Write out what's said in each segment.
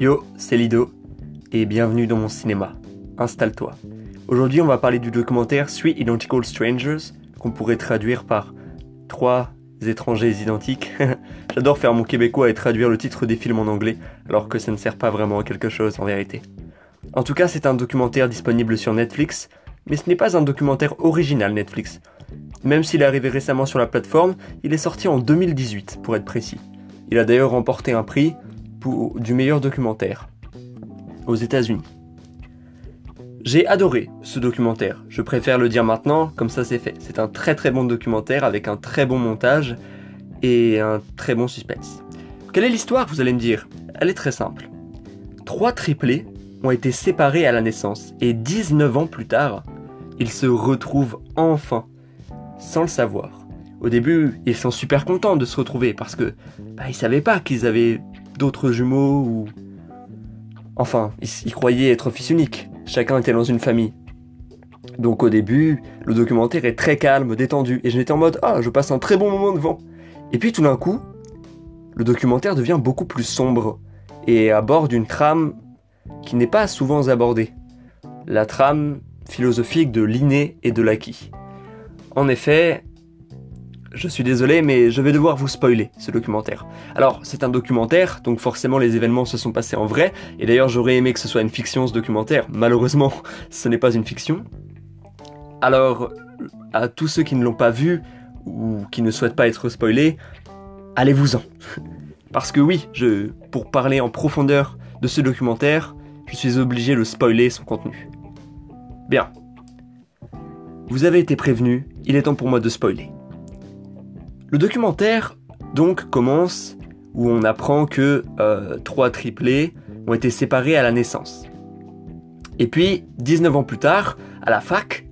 Yo, c'est Lido, et bienvenue dans mon cinéma. Installe-toi. Aujourd'hui, on va parler du documentaire Three Identical Strangers, qu'on pourrait traduire par Trois étrangers identiques. J'adore faire mon québécois et traduire le titre des films en anglais, alors que ça ne sert pas vraiment à quelque chose en vérité. En tout cas, c'est un documentaire disponible sur Netflix, mais ce n'est pas un documentaire original Netflix. Même s'il est arrivé récemment sur la plateforme, il est sorti en 2018, pour être précis. Il a d'ailleurs remporté un prix du meilleur documentaire aux États-Unis. J'ai adoré ce documentaire. Je préfère le dire maintenant, comme ça c'est fait. C'est un très très bon documentaire avec un très bon montage et un très bon suspense. Quelle est l'histoire, vous allez me dire? Elle est très simple. Trois triplés ont été séparés à la naissance et 19 ans plus tard, ils se retrouvent enfin, sans le savoir. Au début, ils sont super contents de se retrouver parce que bah, ils savaient pas qu'ils avaient d'autres jumeaux ou... Enfin, ils, croyaient être fils unique. Chacun était dans une famille. Donc au début, le documentaire est très calme, détendu, et j'étais en mode Ah, je passe un très bon moment devant. Et puis tout d'un coup, le documentaire devient beaucoup plus sombre, et aborde une trame qui n'est pas souvent abordée. La trame philosophique de l'inné et de l'acquis. En effet, je suis désolé, mais je vais devoir vous spoiler ce documentaire. Alors, c'est un documentaire, donc forcément les événements se sont passés en vrai, et d'ailleurs j'aurais aimé que ce soit une fiction ce documentaire, malheureusement ce n'est pas une fiction. Alors, à tous ceux qui ne l'ont pas vu, ou qui ne souhaitent pas être spoilés, allez-vous-en. Parce que oui, pour parler en profondeur de ce documentaire, je suis obligé de spoiler son contenu. Bien. Vous avez été prévenu, il est temps pour moi de spoiler. Le documentaire donc commence où on apprend que euh, trois triplés ont été séparés à la naissance. Et puis, 19 ans plus tard, à la fac,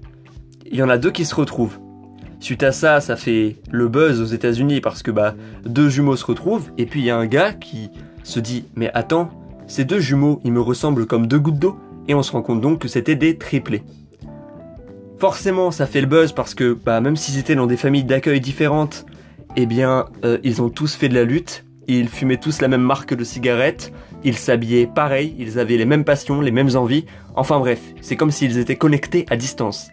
il y en a deux qui se retrouvent. Suite à ça, ça fait le buzz aux États-Unis parce que bah deux jumeaux se retrouvent et puis il y a un gars qui se dit mais attends, ces deux jumeaux, ils me ressemblent comme deux gouttes d'eau et on se rend compte donc que c'était des triplés. Forcément, ça fait le buzz parce que bah même s'ils étaient dans des familles d'accueil différentes, eh bien, euh, ils ont tous fait de la lutte, ils fumaient tous la même marque de cigarettes, ils s'habillaient pareil, ils avaient les mêmes passions, les mêmes envies, enfin bref, c'est comme s'ils étaient connectés à distance.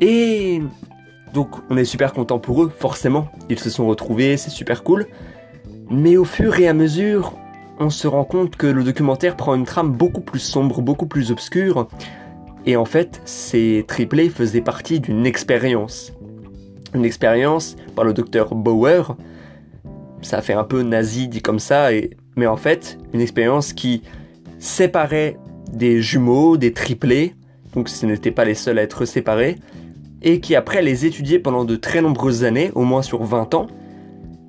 Et donc on est super content pour eux, forcément, ils se sont retrouvés, c'est super cool. Mais au fur et à mesure, on se rend compte que le documentaire prend une trame beaucoup plus sombre, beaucoup plus obscure. Et en fait, ces triplés faisaient partie d'une expérience une expérience par le docteur Bauer. Ça fait un peu nazi dit comme ça, mais en fait, une expérience qui séparait des jumeaux, des triplés, donc ce n'étaient pas les seuls à être séparés, et qui après les étudiait pendant de très nombreuses années, au moins sur 20 ans,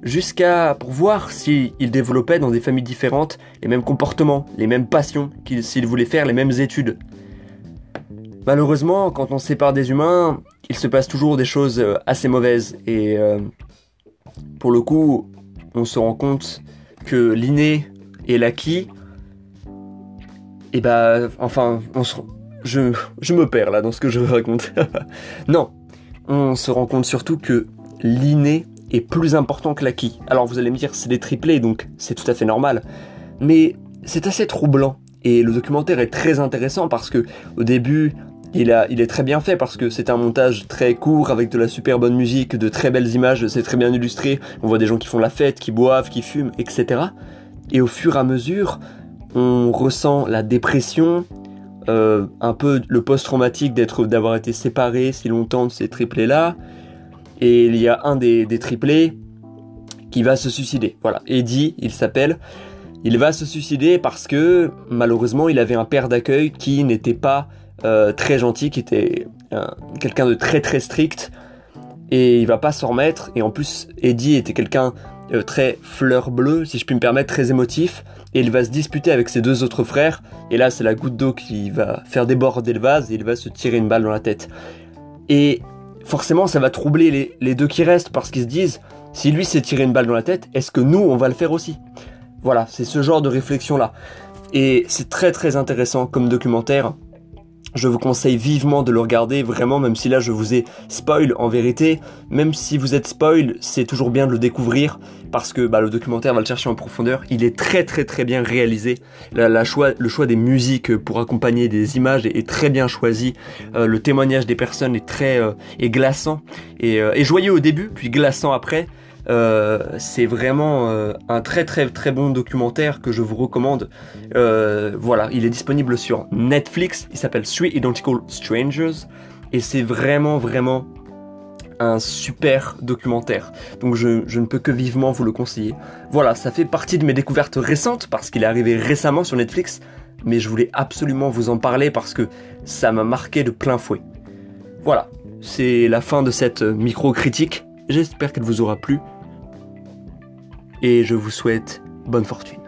jusqu'à pour voir s'ils développaient dans des familles différentes les mêmes comportements, les mêmes passions, s'ils voulaient faire les mêmes études. Malheureusement, quand on sépare des humains, il se passe toujours des choses euh, assez mauvaises. Et euh, pour le coup, on se rend compte que l'inné et l'acquis, et eh bah, enfin, on se, je, je me perds là dans ce que je raconte. non, on se rend compte surtout que l'inné est plus important que l'acquis. Alors vous allez me dire, c'est des triplés, donc c'est tout à fait normal. Mais c'est assez troublant. Et le documentaire est très intéressant parce que au début, il, est très bien fait parce que c'est un montage très court avec de la super bonne musique, de très belles images, c'est très bien illustré. On voit des gens qui font la fête, qui boivent, qui fument, etc. Et au fur et à mesure, on ressent la dépression, euh, un peu le post-traumatique d'avoir été séparé si longtemps de ces triplés-là. Et il y a un des, des triplés qui va se suicider. Voilà, Eddie, il s'appelle. Il va se suicider parce que malheureusement, il avait un père d'accueil qui n'était pas très gentil, qui était euh, quelqu'un de très très strict, et il va pas s'en remettre. Et en plus, Eddie était quelqu'un euh, très fleur bleue, si je puis me permettre, très émotif, et il va se disputer avec ses deux autres frères. Et là, c'est la goutte d'eau qui va faire déborder le vase, et il va se tirer une balle dans la tête. Et forcément, ça va troubler les, les deux qui restent parce qu'ils se disent, si lui s'est tiré une balle dans la tête, est-ce que nous, on va le faire aussi? Voilà, c'est ce genre de réflexion là. Et c'est très très intéressant comme documentaire Je vous conseille vivement de le regarder, vraiment, même si là je vous ai spoil en vérité. Même si vous êtes spoil, c'est toujours bien de le découvrir parce que bah, le documentaire va le chercher en profondeur. Il est très très très bien réalisé. Le choix des musiques pour accompagner des images est, très bien choisi. Euh, le témoignage des personnes est très euh, glaçant et, euh, et joyeux au début, puis glaçant après. Euh, c'est vraiment euh, un très très très bon documentaire que je vous recommande. Euh, voilà, il est disponible sur Netflix. Il s'appelle Three Identical Strangers et c'est vraiment vraiment un super documentaire. Donc je, je, ne peux que vivement vous le conseiller. Voilà, ça fait partie de mes découvertes récentes parce qu'il est arrivé récemment sur Netflix, mais je voulais absolument vous en parler parce que ça m'a marqué de plein fouet. Voilà, c'est la fin de cette micro-critique. J'espère qu'elle vous aura plu et je vous souhaite bonne fortune.